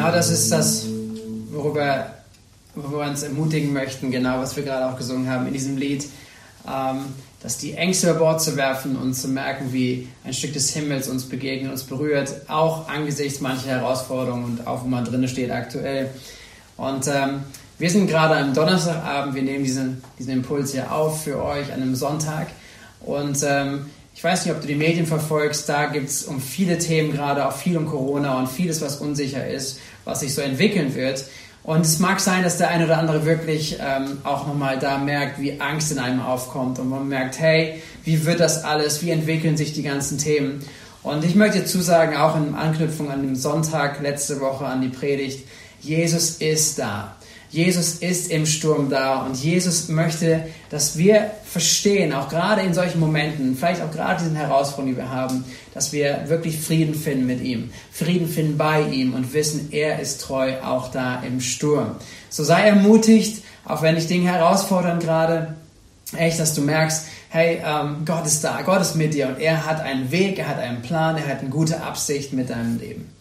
Genau das ist das, worüber, worüber wir uns ermutigen möchten, genau was wir gerade auch gesungen haben in diesem Lied, ähm, dass die Ängste über Bord zu werfen und zu merken, wie ein Stück des Himmels uns begegnet, uns berührt, auch angesichts mancher Herausforderungen und auch wo man drin steht aktuell. Und ähm, wir sind gerade am Donnerstagabend, wir nehmen diesen, diesen Impuls hier auf für euch an einem Sonntag. Und ähm, ich weiß nicht, ob du die Medien verfolgst, da gibt es um viele Themen gerade, auch viel um Corona und vieles, was unsicher ist, was sich so entwickeln wird. Und es mag sein, dass der eine oder andere wirklich ähm, auch nochmal da merkt, wie Angst in einem aufkommt und man merkt, hey, wie wird das alles, wie entwickeln sich die ganzen Themen. Und ich möchte dazu sagen, auch in Anknüpfung an den Sonntag letzte Woche an die Predigt, Jesus ist da. Jesus ist im Sturm da und Jesus möchte, dass wir verstehen, auch gerade in solchen Momenten, vielleicht auch gerade diesen Herausforderungen, die wir haben, dass wir wirklich Frieden finden mit ihm, Frieden finden bei ihm und wissen, er ist treu auch da im Sturm. So sei ermutigt, auch wenn dich Dinge herausfordern gerade, echt, dass du merkst, hey, ähm, Gott ist da, Gott ist mit dir und er hat einen Weg, er hat einen Plan, er hat eine gute Absicht mit deinem Leben.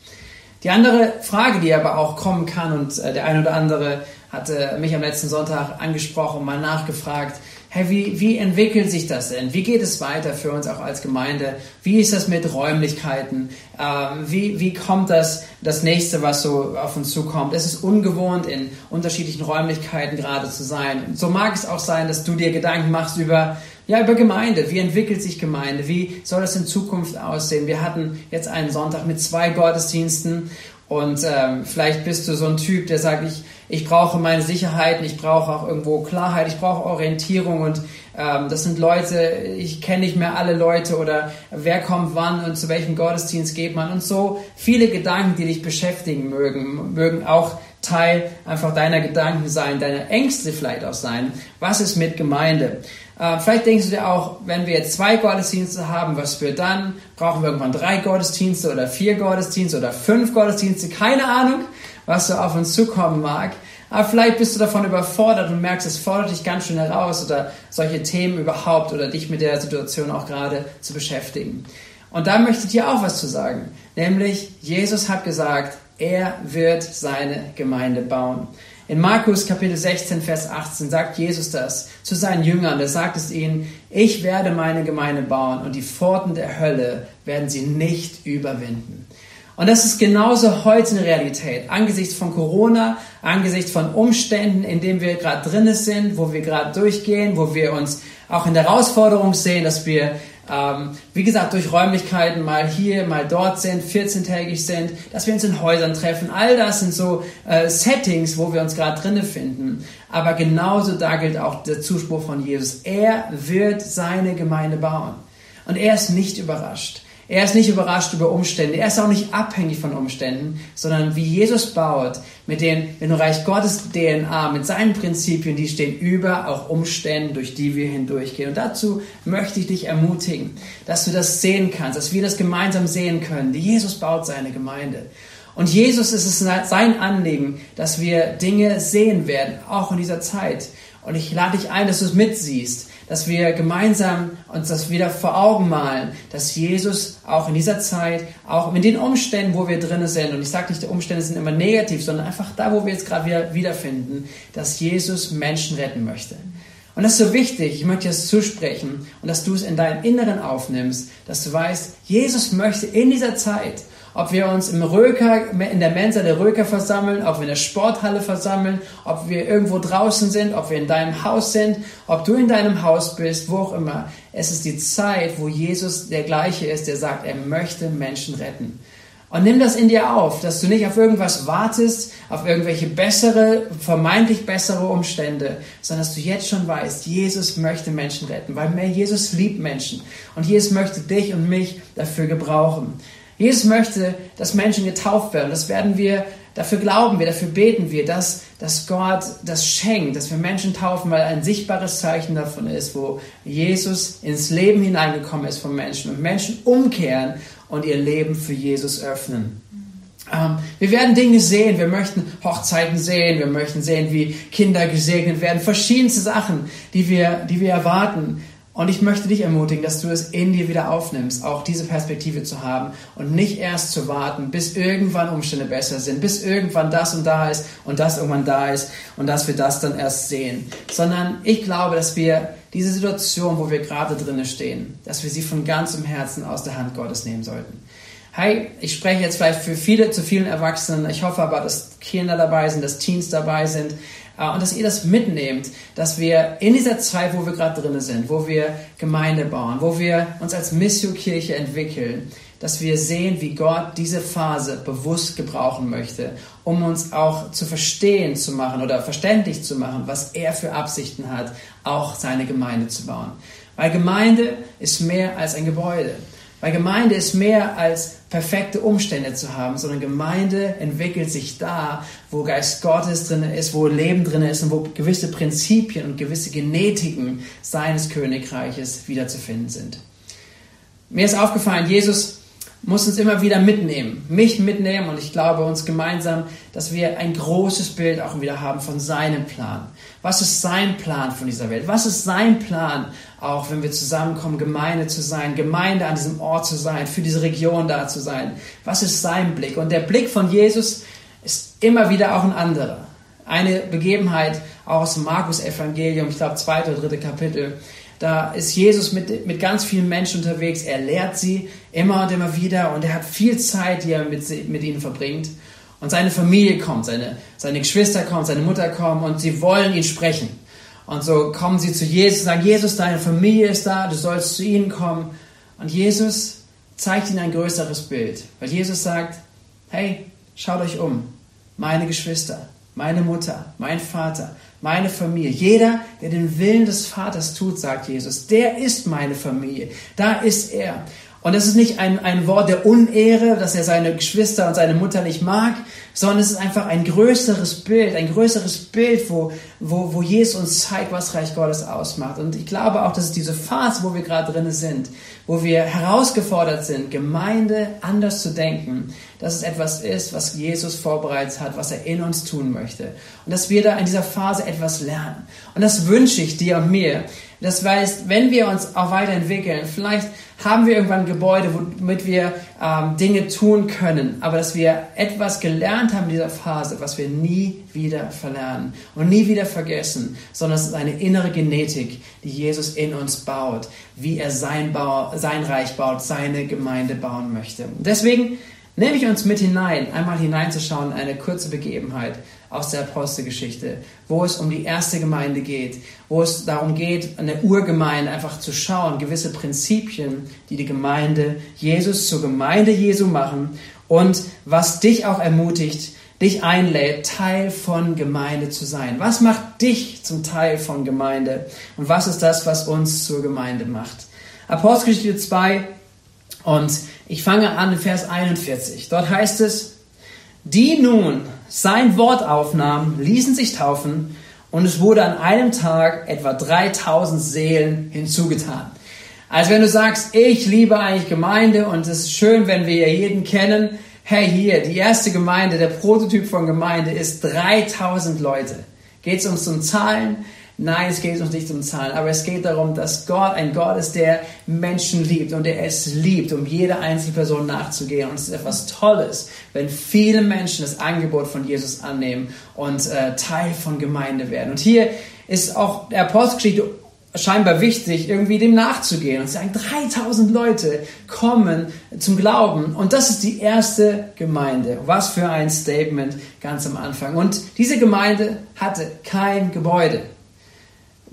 Die andere Frage, die aber auch kommen kann und äh, der eine oder andere hatte mich am letzten Sonntag angesprochen, mal nachgefragt, hey, wie, wie entwickelt sich das denn? Wie geht es weiter für uns auch als Gemeinde? Wie ist das mit Räumlichkeiten? Ähm, wie, wie kommt das, das nächste, was so auf uns zukommt? Es ist ungewohnt, in unterschiedlichen Räumlichkeiten gerade zu sein. So mag es auch sein, dass du dir Gedanken machst über, ja, über Gemeinde. Wie entwickelt sich Gemeinde? Wie soll das in Zukunft aussehen? Wir hatten jetzt einen Sonntag mit zwei Gottesdiensten und ähm, vielleicht bist du so ein Typ, der sagt, ich, ich brauche meine Sicherheiten, ich brauche auch irgendwo Klarheit, ich brauche Orientierung und ähm, das sind Leute, ich kenne nicht mehr alle Leute oder wer kommt wann und zu welchem Gottesdienst geht man. Und so viele Gedanken, die dich beschäftigen mögen, mögen auch Teil einfach deiner Gedanken sein, deiner Ängste vielleicht auch sein. Was ist mit Gemeinde? Äh, vielleicht denkst du dir auch, wenn wir jetzt zwei Gottesdienste haben, was wir dann? Brauchen wir irgendwann drei Gottesdienste oder vier Gottesdienste oder fünf Gottesdienste? Keine Ahnung, was so auf uns zukommen mag. Aber vielleicht bist du davon überfordert und merkst, es fordert dich ganz schön heraus oder solche Themen überhaupt oder dich mit der Situation auch gerade zu beschäftigen. Und da möchte ich dir auch was zu sagen. Nämlich, Jesus hat gesagt, er wird seine Gemeinde bauen. In Markus Kapitel 16, Vers 18 sagt Jesus das zu seinen Jüngern. Da sagt es ihnen, ich werde meine Gemeinde bauen und die Pforten der Hölle werden sie nicht überwinden. Und das ist genauso heute eine Realität. Angesichts von Corona, angesichts von Umständen, in denen wir gerade drin sind, wo wir gerade durchgehen, wo wir uns auch in der Herausforderung sehen, dass wir, ähm, wie gesagt, durch Räumlichkeiten mal hier, mal dort sind, 14-tägig sind, dass wir uns in Häusern treffen. All das sind so äh, Settings, wo wir uns gerade drinne finden. Aber genauso da gilt auch der Zuspruch von Jesus. Er wird seine Gemeinde bauen. Und er ist nicht überrascht. Er ist nicht überrascht über Umstände. Er ist auch nicht abhängig von Umständen, sondern wie Jesus baut, mit den, wenn du Reich Gottes DNA, mit seinen Prinzipien, die stehen über auch Umständen, durch die wir hindurchgehen. Und dazu möchte ich dich ermutigen, dass du das sehen kannst, dass wir das gemeinsam sehen können. Jesus baut seine Gemeinde. Und Jesus ist es sein Anliegen, dass wir Dinge sehen werden, auch in dieser Zeit. Und ich lade dich ein, dass du es mitsiehst dass wir gemeinsam uns das wieder vor Augen malen, dass Jesus auch in dieser Zeit, auch in den Umständen, wo wir drin sind, und ich sage nicht, die Umstände sind immer negativ, sondern einfach da, wo wir jetzt gerade wieder wiederfinden, dass Jesus Menschen retten möchte. Und das ist so wichtig, ich möchte dir das zusprechen und dass du es in deinem Inneren aufnimmst, dass du weißt, Jesus möchte in dieser Zeit ob wir uns im Röker, in der Mensa der Röker versammeln, ob wir in der Sporthalle versammeln, ob wir irgendwo draußen sind, ob wir in deinem Haus sind, ob du in deinem Haus bist, wo auch immer. Es ist die Zeit, wo Jesus der gleiche ist, der sagt, er möchte Menschen retten. Und nimm das in dir auf, dass du nicht auf irgendwas wartest, auf irgendwelche bessere, vermeintlich bessere Umstände, sondern dass du jetzt schon weißt, Jesus möchte Menschen retten, weil mehr Jesus liebt Menschen. Und Jesus möchte dich und mich dafür gebrauchen. Jesus möchte, dass Menschen getauft werden. Das werden wir, dafür glauben wir, dafür beten wir, dass, dass Gott das schenkt, dass wir Menschen taufen, weil ein sichtbares Zeichen davon ist, wo Jesus ins Leben hineingekommen ist von Menschen und Menschen umkehren und ihr Leben für Jesus öffnen. Ähm, wir werden Dinge sehen, wir möchten Hochzeiten sehen, wir möchten sehen, wie Kinder gesegnet werden, verschiedenste Sachen, die wir, die wir erwarten. Und ich möchte dich ermutigen, dass du es in dir wieder aufnimmst, auch diese Perspektive zu haben und nicht erst zu warten, bis irgendwann Umstände besser sind, bis irgendwann das und da ist und das irgendwann da ist und dass wir das dann erst sehen. Sondern ich glaube, dass wir diese Situation, wo wir gerade drinnen stehen, dass wir sie von ganzem Herzen aus der Hand Gottes nehmen sollten. Hey, ich spreche jetzt vielleicht für viele, zu vielen Erwachsenen. Ich hoffe aber, dass Kinder dabei sind, dass Teens dabei sind. Äh, und dass ihr das mitnehmt, dass wir in dieser Zeit, wo wir gerade drin sind, wo wir Gemeinde bauen, wo wir uns als Missio-Kirche entwickeln, dass wir sehen, wie Gott diese Phase bewusst gebrauchen möchte, um uns auch zu verstehen zu machen oder verständlich zu machen, was er für Absichten hat, auch seine Gemeinde zu bauen. Weil Gemeinde ist mehr als ein Gebäude. Weil Gemeinde ist mehr als perfekte Umstände zu haben, sondern Gemeinde entwickelt sich da, wo Geist Gottes drin ist, wo Leben drin ist und wo gewisse Prinzipien und gewisse Genetiken seines Königreiches wiederzufinden sind. Mir ist aufgefallen, Jesus muss uns immer wieder mitnehmen, mich mitnehmen und ich glaube uns gemeinsam, dass wir ein großes Bild auch wieder haben von seinem Plan. Was ist sein Plan von dieser Welt? Was ist sein Plan, auch wenn wir zusammenkommen, Gemeinde zu sein, Gemeinde an diesem Ort zu sein, für diese Region da zu sein? Was ist sein Blick? Und der Blick von Jesus ist immer wieder auch ein anderer. Eine Begebenheit aus Markus Evangelium, ich glaube zweite oder dritte Kapitel, da ist Jesus mit, mit ganz vielen Menschen unterwegs. Er lehrt sie immer und immer wieder und er hat viel Zeit, die er mit, mit ihnen verbringt. Und seine Familie kommt, seine, seine Geschwister kommen, seine Mutter kommt und sie wollen ihn sprechen. Und so kommen sie zu Jesus und sagen, Jesus, deine Familie ist da, du sollst zu ihnen kommen. Und Jesus zeigt ihnen ein größeres Bild, weil Jesus sagt, hey, schaut euch um, meine Geschwister, meine Mutter, mein Vater, meine Familie. Jeder, der den Willen des Vaters tut, sagt Jesus, der ist meine Familie. Da ist er. Und das ist nicht ein, ein Wort der Unehre, dass er seine Geschwister und seine Mutter nicht mag, sondern es ist einfach ein größeres Bild, ein größeres Bild, wo, wo, wo Jesus uns zeigt, was Reich Gottes ausmacht. Und ich glaube auch, dass es diese Phase, wo wir gerade drin sind, wo wir herausgefordert sind, Gemeinde anders zu denken, dass es etwas ist, was Jesus vorbereitet hat, was er in uns tun möchte. Und dass wir da in dieser Phase etwas lernen. Und das wünsche ich dir und mir. Das heißt, wenn wir uns auch weiterentwickeln, vielleicht haben wir irgendwann ein Gebäude, womit wir ähm, Dinge tun können, aber dass wir etwas gelernt haben in dieser Phase, was wir nie wieder verlernen und nie wieder vergessen, sondern es ist eine innere Genetik, die Jesus in uns baut, wie er sein, Bau, sein Reich baut, seine Gemeinde bauen möchte. Deswegen nehme ich uns mit hinein, einmal hineinzuschauen, eine kurze Begebenheit aus der Apostelgeschichte, wo es um die erste Gemeinde geht, wo es darum geht, eine Urgemeinde einfach zu schauen, gewisse Prinzipien, die die Gemeinde Jesus zur Gemeinde Jesu machen und was dich auch ermutigt, dich einlädt, Teil von Gemeinde zu sein. Was macht dich zum Teil von Gemeinde und was ist das, was uns zur Gemeinde macht? Apostelgeschichte 2 und ich fange an in Vers 41. Dort heißt es, die nun sein Wort aufnahmen, ließen sich taufen und es wurde an einem Tag etwa 3000 Seelen hinzugetan. Also wenn du sagst, ich liebe eigentlich Gemeinde und es ist schön, wenn wir jeden kennen, hey hier, die erste Gemeinde, der Prototyp von Gemeinde ist 3000 Leute. Geht es uns um Zahlen? Nein, es geht uns nicht um Zahlen, aber es geht darum, dass Gott ein Gott ist, der Menschen liebt und der es liebt, um jeder einzelne Person nachzugehen. Und es ist etwas Tolles, wenn viele Menschen das Angebot von Jesus annehmen und äh, Teil von Gemeinde werden. Und hier ist auch der Apostelgeschichte scheinbar wichtig, irgendwie dem nachzugehen und sagen, 3000 Leute kommen zum Glauben und das ist die erste Gemeinde. Was für ein Statement ganz am Anfang. Und diese Gemeinde hatte kein Gebäude.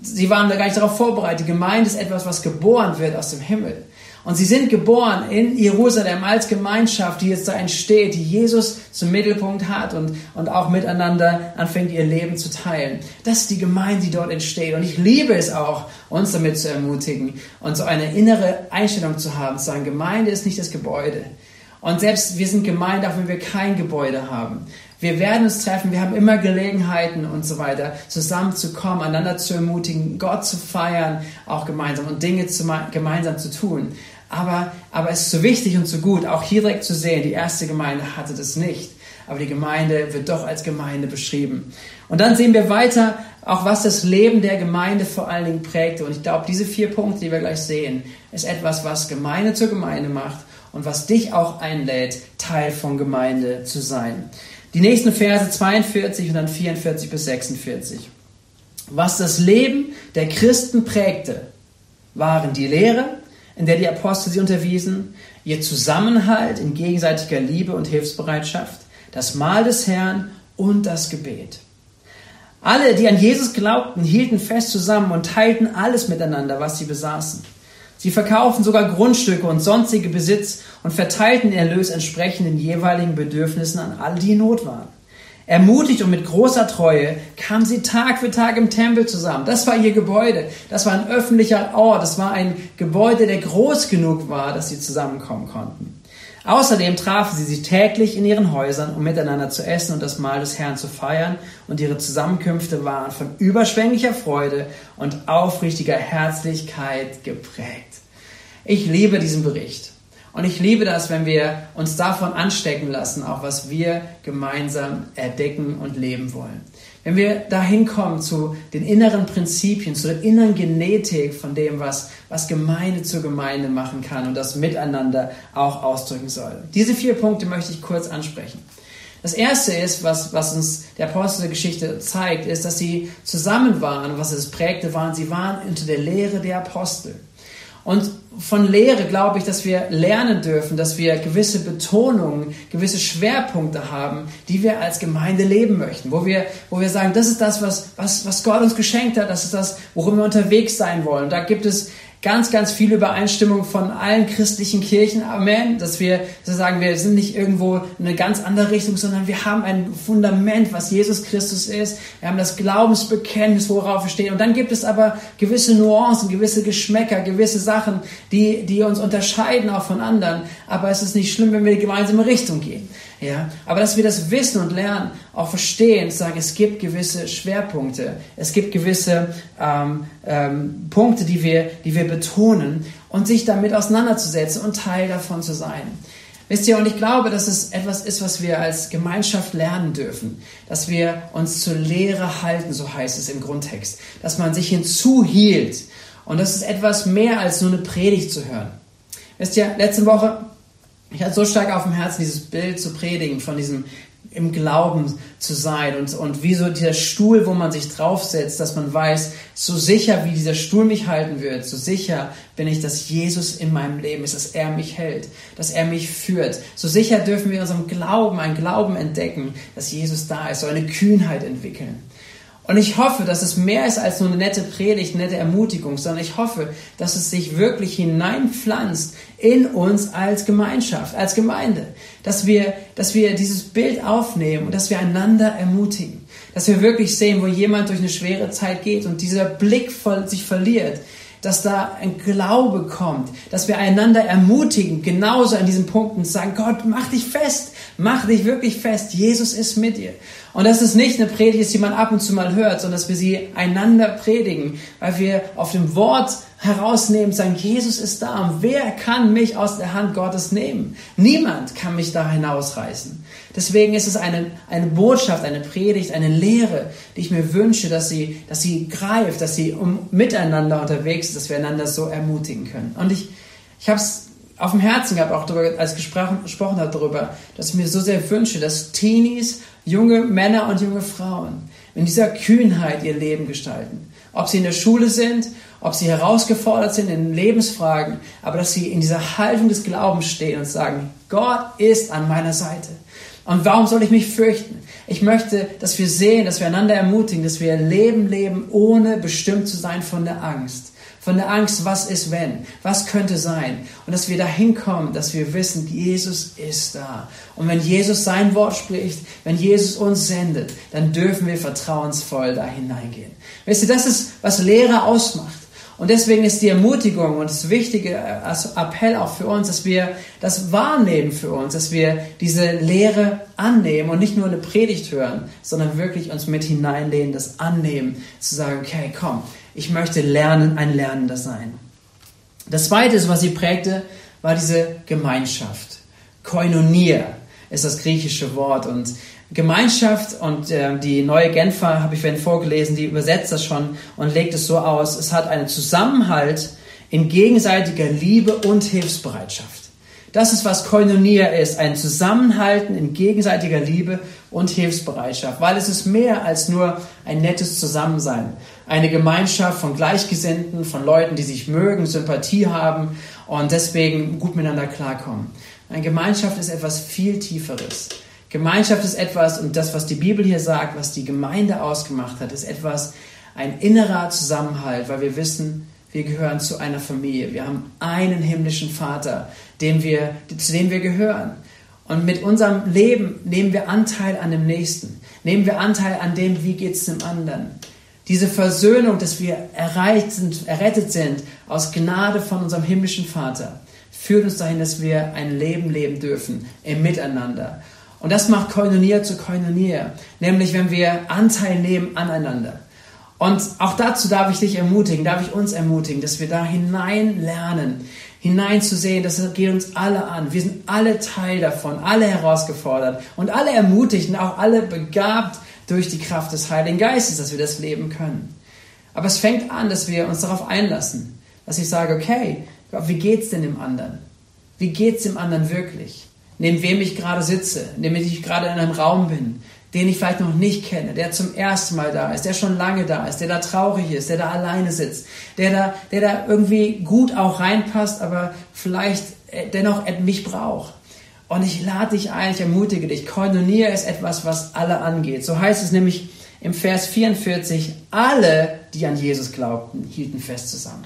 Sie waren da gar nicht darauf vorbereitet. Die Gemeinde ist etwas, was geboren wird aus dem Himmel. Und sie sind geboren in Jerusalem als Gemeinschaft, die jetzt da entsteht, die Jesus zum Mittelpunkt hat und, und auch miteinander anfängt, ihr Leben zu teilen. Das ist die Gemeinde, die dort entsteht. Und ich liebe es auch, uns damit zu ermutigen und so eine innere Einstellung zu haben, zu sagen, Gemeinde ist nicht das Gebäude. Und selbst wir sind Gemeinde, auch wenn wir kein Gebäude haben. Wir werden uns treffen, wir haben immer Gelegenheiten und so weiter, zusammenzukommen, einander zu ermutigen, Gott zu feiern, auch gemeinsam und Dinge zu, gemeinsam zu tun. Aber, aber es ist so wichtig und so gut, auch hier direkt zu sehen, die erste Gemeinde hatte das nicht. aber die Gemeinde wird doch als Gemeinde beschrieben. Und dann sehen wir weiter, auch was das Leben der Gemeinde vor allen Dingen prägte. Und ich glaube, diese vier Punkte, die wir gleich sehen, ist etwas, was Gemeinde zur Gemeinde macht und was dich auch einlädt, Teil von Gemeinde zu sein. Die nächsten Verse 42 und dann 44 bis 46. Was das Leben der Christen prägte, waren die Lehre, in der die Apostel sie unterwiesen, ihr Zusammenhalt in gegenseitiger Liebe und Hilfsbereitschaft, das Mahl des Herrn und das Gebet. Alle, die an Jesus glaubten, hielten fest zusammen und teilten alles miteinander, was sie besaßen. Sie verkauften sogar Grundstücke und sonstige Besitz und verteilten Erlös entsprechend den jeweiligen Bedürfnissen an alle, die in Not waren. Ermutigt und mit großer Treue kamen sie Tag für Tag im Tempel zusammen. Das war ihr Gebäude. Das war ein öffentlicher Ort. Das war ein Gebäude, der groß genug war, dass sie zusammenkommen konnten. Außerdem trafen sie sich täglich in ihren Häusern, um miteinander zu essen und das Mahl des Herrn zu feiern. Und ihre Zusammenkünfte waren von überschwänglicher Freude und aufrichtiger Herzlichkeit geprägt. Ich liebe diesen Bericht. Und ich liebe das, wenn wir uns davon anstecken lassen, auch was wir gemeinsam erdecken und leben wollen. Wenn wir dahin kommen zu den inneren Prinzipien, zu der inneren Genetik von dem, was, was Gemeinde zur Gemeinde machen kann und das Miteinander auch ausdrücken soll. Diese vier Punkte möchte ich kurz ansprechen. Das erste ist, was, was uns der Apostelgeschichte zeigt, ist, dass sie zusammen waren, was es prägte, waren, sie waren unter der Lehre der Apostel. Und von Lehre glaube ich, dass wir lernen dürfen, dass wir gewisse Betonungen, gewisse Schwerpunkte haben, die wir als Gemeinde leben möchten, wo wir, wo wir sagen, das ist das, was, was, was Gott uns geschenkt hat, das ist das, worum wir unterwegs sein wollen. Da gibt es ganz, ganz viel Übereinstimmung von allen christlichen Kirchen. Amen. Dass wir, dass sagen, wir sind nicht irgendwo in eine ganz andere Richtung, sondern wir haben ein Fundament, was Jesus Christus ist. Wir haben das Glaubensbekenntnis, worauf wir stehen. Und dann gibt es aber gewisse Nuancen, gewisse Geschmäcker, gewisse Sachen, die, die uns unterscheiden auch von anderen. Aber es ist nicht schlimm, wenn wir die gemeinsame Richtung gehen. Ja, aber dass wir das wissen und lernen, auch verstehen, sagen, es gibt gewisse Schwerpunkte, es gibt gewisse ähm, ähm, Punkte, die wir, die wir betonen und sich damit auseinanderzusetzen und Teil davon zu sein. Wisst ihr, und ich glaube, dass es etwas ist, was wir als Gemeinschaft lernen dürfen, dass wir uns zur Lehre halten, so heißt es im Grundtext, dass man sich hinzuhielt. Und das ist etwas mehr als nur eine Predigt zu hören. Wisst ihr, letzte Woche ich hatte so stark auf dem Herzen, dieses Bild zu predigen, von diesem im Glauben zu sein und, und wie so dieser Stuhl, wo man sich draufsetzt, dass man weiß, so sicher wie dieser Stuhl mich halten wird, so sicher bin ich, dass Jesus in meinem Leben ist, dass er mich hält, dass er mich führt. So sicher dürfen wir in unserem Glauben einen Glauben entdecken, dass Jesus da ist, so eine Kühnheit entwickeln. Und ich hoffe, dass es mehr ist als nur eine nette Predigt, nette Ermutigung, sondern ich hoffe, dass es sich wirklich hineinpflanzt in uns als Gemeinschaft, als Gemeinde. Dass wir, dass wir dieses Bild aufnehmen und dass wir einander ermutigen. Dass wir wirklich sehen, wo jemand durch eine schwere Zeit geht und dieser Blick sich verliert, dass da ein Glaube kommt, dass wir einander ermutigen, genauso an diesen Punkten zu sagen, Gott, mach dich fest, mach dich wirklich fest, Jesus ist mit dir. Und dass es nicht eine Predigt ist, die man ab und zu mal hört, sondern dass wir sie einander predigen, weil wir auf dem Wort herausnehmen, sagen, Jesus ist da und wer kann mich aus der Hand Gottes nehmen? Niemand kann mich da hinausreißen. Deswegen ist es eine, eine Botschaft, eine Predigt, eine Lehre, die ich mir wünsche, dass sie, dass sie greift, dass sie um, miteinander unterwegs ist, dass wir einander so ermutigen können. Und ich, ich habe es auf dem Herzen gehabt, auch darüber, als gesprochen, gesprochen hat darüber, dass ich mir so sehr wünsche, dass Teenies junge Männer und junge Frauen in dieser Kühnheit ihr Leben gestalten. Ob sie in der Schule sind, ob sie herausgefordert sind in Lebensfragen, aber dass sie in dieser Haltung des Glaubens stehen und sagen, Gott ist an meiner Seite. Und warum soll ich mich fürchten? Ich möchte, dass wir sehen, dass wir einander ermutigen, dass wir Leben leben, ohne bestimmt zu sein von der Angst von der Angst, was ist wenn, was könnte sein. Und dass wir dahin kommen, dass wir wissen, Jesus ist da. Und wenn Jesus sein Wort spricht, wenn Jesus uns sendet, dann dürfen wir vertrauensvoll da hineingehen. Wisst ihr, das ist, was Lehre ausmacht. Und deswegen ist die Ermutigung und das wichtige Appell auch für uns, dass wir das wahrnehmen für uns, dass wir diese Lehre annehmen und nicht nur eine Predigt hören, sondern wirklich uns mit hineinlehnen, das annehmen, zu sagen, okay, komm, ich möchte lernen, ein Lernender sein. Das Zweite, was sie prägte, war diese Gemeinschaft, Koinonia. ist das griechische Wort. Und Gemeinschaft und äh, die neue Genfer, habe ich vorhin vorgelesen, die übersetzt das schon und legt es so aus, es hat einen Zusammenhalt in gegenseitiger Liebe und Hilfsbereitschaft. Das ist, was Koinonia ist, ein Zusammenhalten in gegenseitiger Liebe und Hilfsbereitschaft, weil es ist mehr als nur ein nettes Zusammensein. Eine Gemeinschaft von Gleichgesinnten, von Leuten, die sich mögen, Sympathie haben und deswegen gut miteinander klarkommen. Eine Gemeinschaft ist etwas viel Tieferes. Gemeinschaft ist etwas, und das, was die Bibel hier sagt, was die Gemeinde ausgemacht hat, ist etwas, ein innerer Zusammenhalt, weil wir wissen, wir gehören zu einer Familie. Wir haben einen himmlischen Vater, dem wir, zu dem wir gehören. Und mit unserem Leben nehmen wir Anteil an dem Nächsten. Nehmen wir Anteil an dem, wie geht es dem anderen. Diese Versöhnung, dass wir erreicht sind, errettet sind aus Gnade von unserem himmlischen Vater, führt uns dahin, dass wir ein Leben leben dürfen im Miteinander. Und das macht Koinonia zu Koinonia, nämlich wenn wir Anteil nehmen aneinander. Und auch dazu darf ich dich ermutigen, darf ich uns ermutigen, dass wir da hinein lernen, hineinzusehen, das geht uns alle an. Wir sind alle Teil davon, alle herausgefordert und alle ermutigt und auch alle begabt durch die Kraft des Heiligen Geistes, dass wir das leben können. Aber es fängt an, dass wir uns darauf einlassen, dass ich sage, okay, wie geht's denn dem anderen? Wie geht's dem anderen wirklich? Neben wem ich gerade sitze, neben wem ich gerade in einem Raum bin, den ich vielleicht noch nicht kenne, der zum ersten Mal da ist, der schon lange da ist, der da traurig ist, der da alleine sitzt, der da, der da irgendwie gut auch reinpasst, aber vielleicht äh, dennoch mich braucht. Und ich lade dich ein, ich ermutige dich. Koinonia ist etwas, was alle angeht. So heißt es nämlich im Vers 44, alle, die an Jesus glaubten, hielten fest zusammen.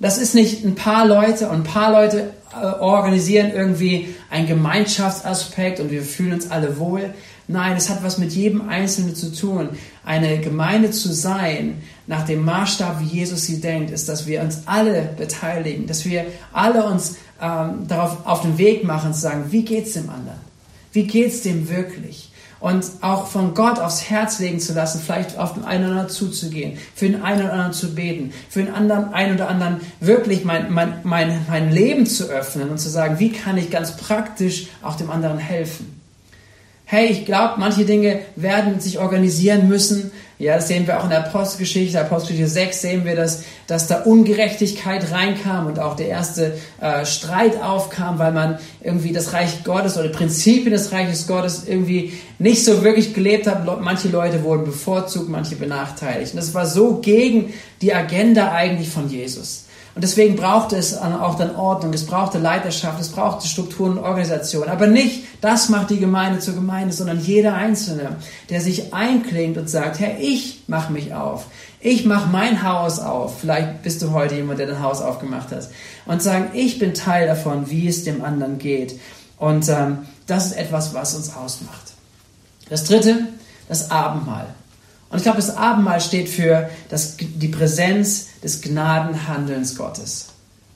Das ist nicht ein paar Leute und ein paar Leute organisieren irgendwie einen Gemeinschaftsaspekt und wir fühlen uns alle wohl. Nein, es hat was mit jedem Einzelnen zu tun. Eine Gemeinde zu sein, nach dem Maßstab, wie Jesus sie denkt, ist, dass wir uns alle beteiligen, dass wir alle uns ähm, darauf auf den Weg machen, zu sagen, wie geht's dem anderen? Wie geht's dem wirklich? Und auch von Gott aufs Herz legen zu lassen, vielleicht auf den einen oder anderen zuzugehen, für den einen oder anderen zu beten, für den anderen, einen oder anderen wirklich mein, mein, mein, mein Leben zu öffnen und zu sagen, wie kann ich ganz praktisch auch dem anderen helfen? hey, ich glaube, manche Dinge werden sich organisieren müssen. Ja, das sehen wir auch in der Apostelgeschichte, Apostelgeschichte 6 sehen wir, dass, dass da Ungerechtigkeit reinkam und auch der erste äh, Streit aufkam, weil man irgendwie das Reich Gottes oder Prinzipien des Reiches Gottes irgendwie nicht so wirklich gelebt hat. Manche Leute wurden bevorzugt, manche benachteiligt. Und das war so gegen die Agenda eigentlich von Jesus. Und deswegen braucht es auch dann Ordnung, es brauchte Leiterschaft, es brauchte Strukturen und Organisation. Aber nicht, das macht die Gemeinde zur Gemeinde, sondern jeder Einzelne, der sich einklingt und sagt, Herr, ich mache mich auf. Ich mache mein Haus auf. Vielleicht bist du heute jemand, der dein Haus aufgemacht hat. Und sagen, ich bin Teil davon, wie es dem anderen geht. Und ähm, das ist etwas, was uns ausmacht. Das dritte, das Abendmahl. Und ich glaube, das Abendmahl steht für das, die Präsenz des Gnadenhandelns Gottes.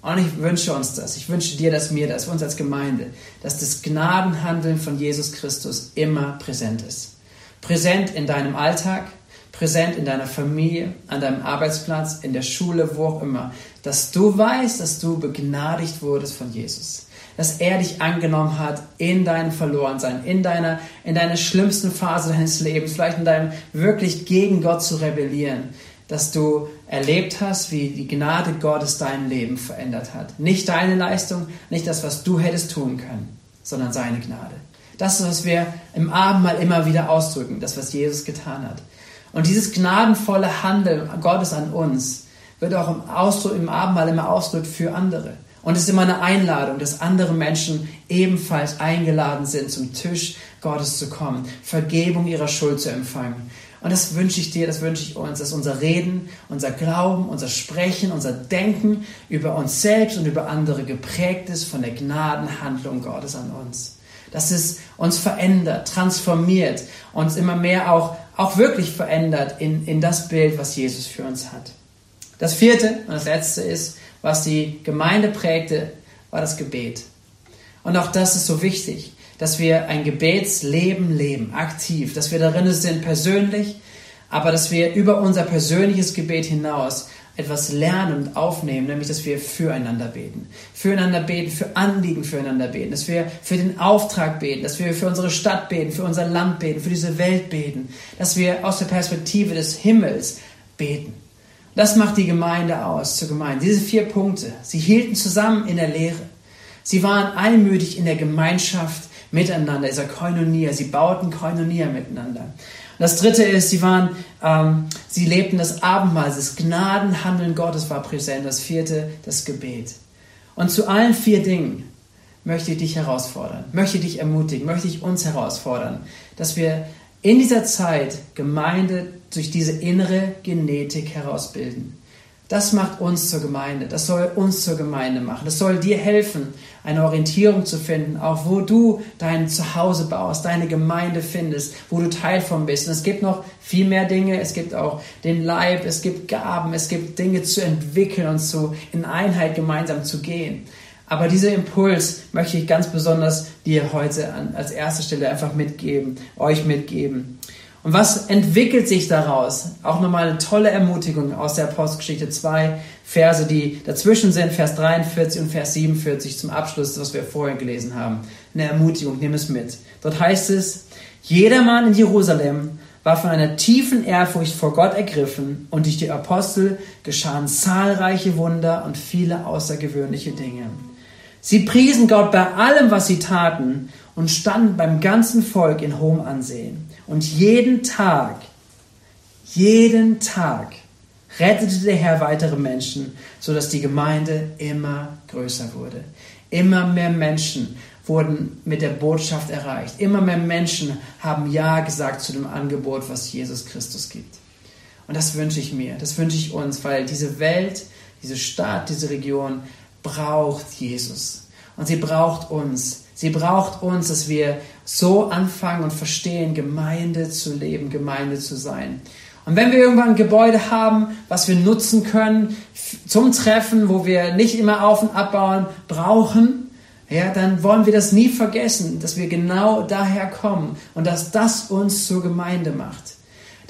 Und ich wünsche uns das, ich wünsche dir das, mir das, uns als Gemeinde, dass das Gnadenhandeln von Jesus Christus immer präsent ist. Präsent in deinem Alltag, präsent in deiner Familie, an deinem Arbeitsplatz, in der Schule, wo auch immer. Dass du weißt, dass du begnadigt wurdest von Jesus dass er dich angenommen hat in deinem Verlorensein, in deiner, in deiner schlimmsten Phase deines Lebens, vielleicht in deinem wirklich gegen Gott zu rebellieren, dass du erlebt hast, wie die Gnade Gottes dein Leben verändert hat. Nicht deine Leistung, nicht das, was du hättest tun können, sondern seine Gnade. Das ist, was wir im Abendmahl immer wieder ausdrücken, das, was Jesus getan hat. Und dieses gnadenvolle Handeln Gottes an uns wird auch im, Ausdruck, im Abendmahl immer ausdrückt für andere. Und es ist immer eine Einladung, dass andere Menschen ebenfalls eingeladen sind, zum Tisch Gottes zu kommen, Vergebung ihrer Schuld zu empfangen. Und das wünsche ich dir, das wünsche ich uns, dass unser Reden, unser Glauben, unser Sprechen, unser Denken über uns selbst und über andere geprägt ist von der Gnadenhandlung Gottes an uns. Dass es uns verändert, transformiert, uns immer mehr auch, auch wirklich verändert in, in das Bild, was Jesus für uns hat. Das vierte und das letzte ist, was die Gemeinde prägte, war das Gebet. Und auch das ist so wichtig, dass wir ein Gebetsleben leben, aktiv, dass wir darin sind persönlich, aber dass wir über unser persönliches Gebet hinaus etwas lernen und aufnehmen, nämlich dass wir füreinander beten. Füreinander beten, für Anliegen füreinander beten, dass wir für den Auftrag beten, dass wir für unsere Stadt beten, für unser Land beten, für diese Welt beten, dass wir aus der Perspektive des Himmels beten. Das macht die Gemeinde aus zur Gemeinde. Diese vier Punkte. Sie hielten zusammen in der Lehre. Sie waren einmütig in der Gemeinschaft miteinander, dieser Koinonia. Sie bauten Koinonia miteinander. Und das dritte ist, sie waren, ähm, sie lebten das Abendmahl, das Gnadenhandeln Gottes war präsent. Das vierte, das Gebet. Und zu allen vier Dingen möchte ich dich herausfordern, möchte ich dich ermutigen, möchte ich uns herausfordern, dass wir in dieser Zeit Gemeinde durch diese innere Genetik herausbilden. Das macht uns zur Gemeinde. Das soll uns zur Gemeinde machen. Das soll dir helfen, eine Orientierung zu finden, auch wo du dein Zuhause baust, deine Gemeinde findest, wo du Teil von bist. Und es gibt noch viel mehr Dinge. Es gibt auch den Leib, es gibt Gaben, es gibt Dinge zu entwickeln und zu, in Einheit gemeinsam zu gehen. Aber dieser Impuls möchte ich ganz besonders dir heute an, als erste Stelle einfach mitgeben, euch mitgeben. Und was entwickelt sich daraus? Auch nochmal eine tolle Ermutigung aus der Apostelgeschichte 2 Verse, die dazwischen sind, Vers 43 und Vers 47 zum Abschluss, was wir vorhin gelesen haben. Eine Ermutigung, nimm es mit. Dort heißt es, jedermann in Jerusalem war von einer tiefen Ehrfurcht vor Gott ergriffen und durch die Apostel geschahen zahlreiche Wunder und viele außergewöhnliche Dinge. Sie priesen Gott bei allem, was sie taten und standen beim ganzen Volk in hohem Ansehen. Und jeden Tag, jeden Tag rettete der Herr weitere Menschen, sodass die Gemeinde immer größer wurde. Immer mehr Menschen wurden mit der Botschaft erreicht. Immer mehr Menschen haben Ja gesagt zu dem Angebot, was Jesus Christus gibt. Und das wünsche ich mir, das wünsche ich uns, weil diese Welt, diese Stadt, diese Region braucht Jesus. Und sie braucht uns. Sie braucht uns, dass wir so anfangen und verstehen, Gemeinde zu leben, Gemeinde zu sein. Und wenn wir irgendwann ein Gebäude haben, was wir nutzen können zum Treffen, wo wir nicht immer auf und abbauen brauchen, ja, dann wollen wir das nie vergessen, dass wir genau daher kommen und dass das uns zur Gemeinde macht.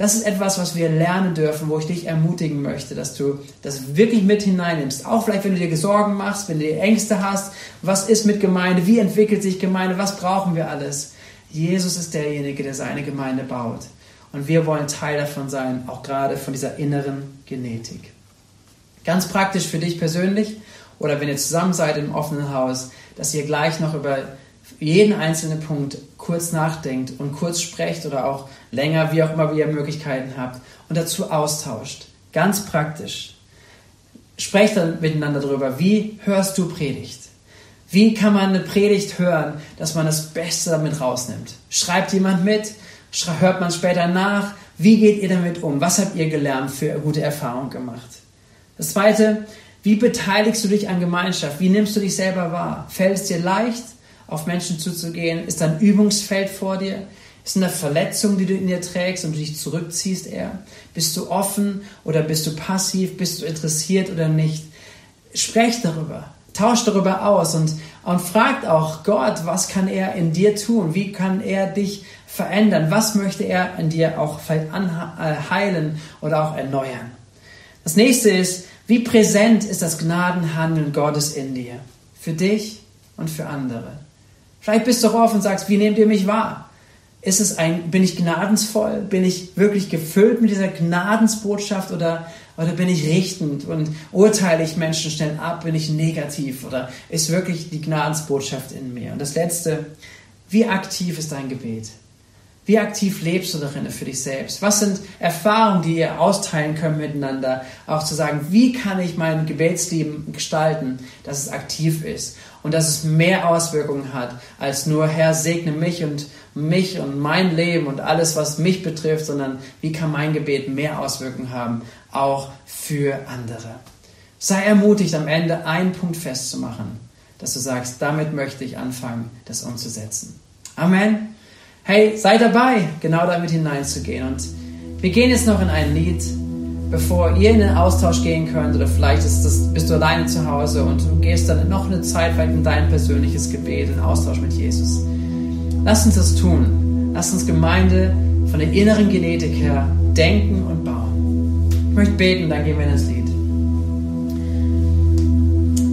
Das ist etwas, was wir lernen dürfen, wo ich dich ermutigen möchte, dass du das wirklich mit hineinnimmst. Auch vielleicht, wenn du dir Sorgen machst, wenn du dir Ängste hast. Was ist mit Gemeinde? Wie entwickelt sich Gemeinde? Was brauchen wir alles? Jesus ist derjenige, der seine Gemeinde baut. Und wir wollen Teil davon sein, auch gerade von dieser inneren Genetik. Ganz praktisch für dich persönlich oder wenn ihr zusammen seid im offenen Haus, dass ihr gleich noch über jeden einzelnen Punkt kurz nachdenkt und kurz sprecht oder auch länger, wie auch immer ihr Möglichkeiten habt und dazu austauscht. Ganz praktisch. Sprecht dann miteinander darüber, wie hörst du Predigt? Wie kann man eine Predigt hören, dass man das Beste damit rausnimmt? Schreibt jemand mit? Hört man später nach? Wie geht ihr damit um? Was habt ihr gelernt, für gute Erfahrungen gemacht? Das zweite, wie beteiligst du dich an Gemeinschaft? Wie nimmst du dich selber wahr? Fällt es dir leicht? Auf Menschen zuzugehen? Ist da ein Übungsfeld vor dir? Ist eine Verletzung, die du in dir trägst und du dich zurückziehst eher? Bist du offen oder bist du passiv? Bist du interessiert oder nicht? Sprecht darüber. Tauscht darüber aus und, und fragt auch Gott, was kann er in dir tun? Wie kann er dich verändern? Was möchte er in dir auch vielleicht heilen oder auch erneuern? Das nächste ist, wie präsent ist das Gnadenhandeln Gottes in dir? Für dich und für andere. Vielleicht bist du auch offen und sagst, wie nehmt ihr mich wahr? Ist es ein, bin ich gnadensvoll? Bin ich wirklich gefüllt mit dieser Gnadensbotschaft oder, oder bin ich richtend und urteile ich Menschen schnell ab? Bin ich negativ oder ist wirklich die Gnadensbotschaft in mir? Und das letzte, wie aktiv ist dein Gebet? Wie aktiv lebst du darin für dich selbst? Was sind Erfahrungen, die ihr austeilen könnt miteinander? Auch zu sagen, wie kann ich mein Gebetsleben gestalten, dass es aktiv ist und dass es mehr Auswirkungen hat, als nur Herr segne mich und mich und mein Leben und alles, was mich betrifft, sondern wie kann mein Gebet mehr Auswirkungen haben, auch für andere. Sei ermutigt, am Ende einen Punkt festzumachen, dass du sagst, damit möchte ich anfangen, das umzusetzen. Amen. Hey, sei dabei, genau damit hineinzugehen. Und wir gehen jetzt noch in ein Lied bevor ihr in den Austausch gehen könnt oder vielleicht das, bist du alleine zu Hause und du gehst dann noch eine Zeit vielleicht in dein persönliches Gebet, in Austausch mit Jesus. Lass uns das tun. Lass uns Gemeinde von der inneren Genetik her denken und bauen. Ich möchte beten, dann gehen wir in das Lied.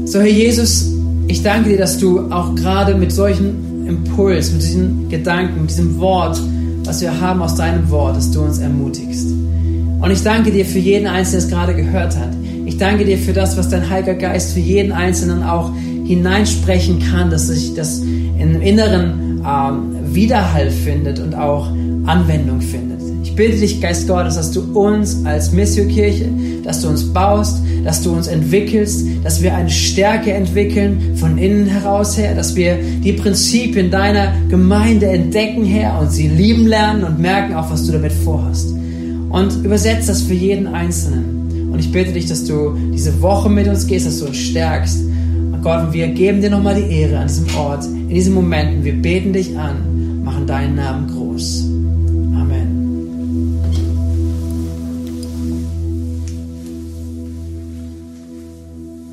So, Herr Jesus, ich danke dir, dass du auch gerade mit solchen Impuls, mit diesem Gedanken, mit diesem Wort, was wir haben aus deinem Wort, dass du uns ermutigst. Und ich danke dir für jeden Einzelnen, der es gerade gehört hat. Ich danke dir für das, was dein Heiliger Geist für jeden Einzelnen auch hineinsprechen kann, dass sich das im Inneren ähm, Widerhall findet und auch Anwendung findet. Bitte dich, Geist Gottes, dass du uns als Missio-Kirche, dass du uns baust, dass du uns entwickelst, dass wir eine Stärke entwickeln von innen heraus her, dass wir die Prinzipien deiner Gemeinde entdecken, Herr, und sie lieben lernen und merken auch, was du damit vorhast. Und übersetzt das für jeden Einzelnen. Und ich bitte dich, dass du diese Woche mit uns gehst, dass du uns stärkst. Und Gott, wir geben dir nochmal die Ehre an diesem Ort, in diesen Momenten. Wir beten dich an, machen deinen Namen groß.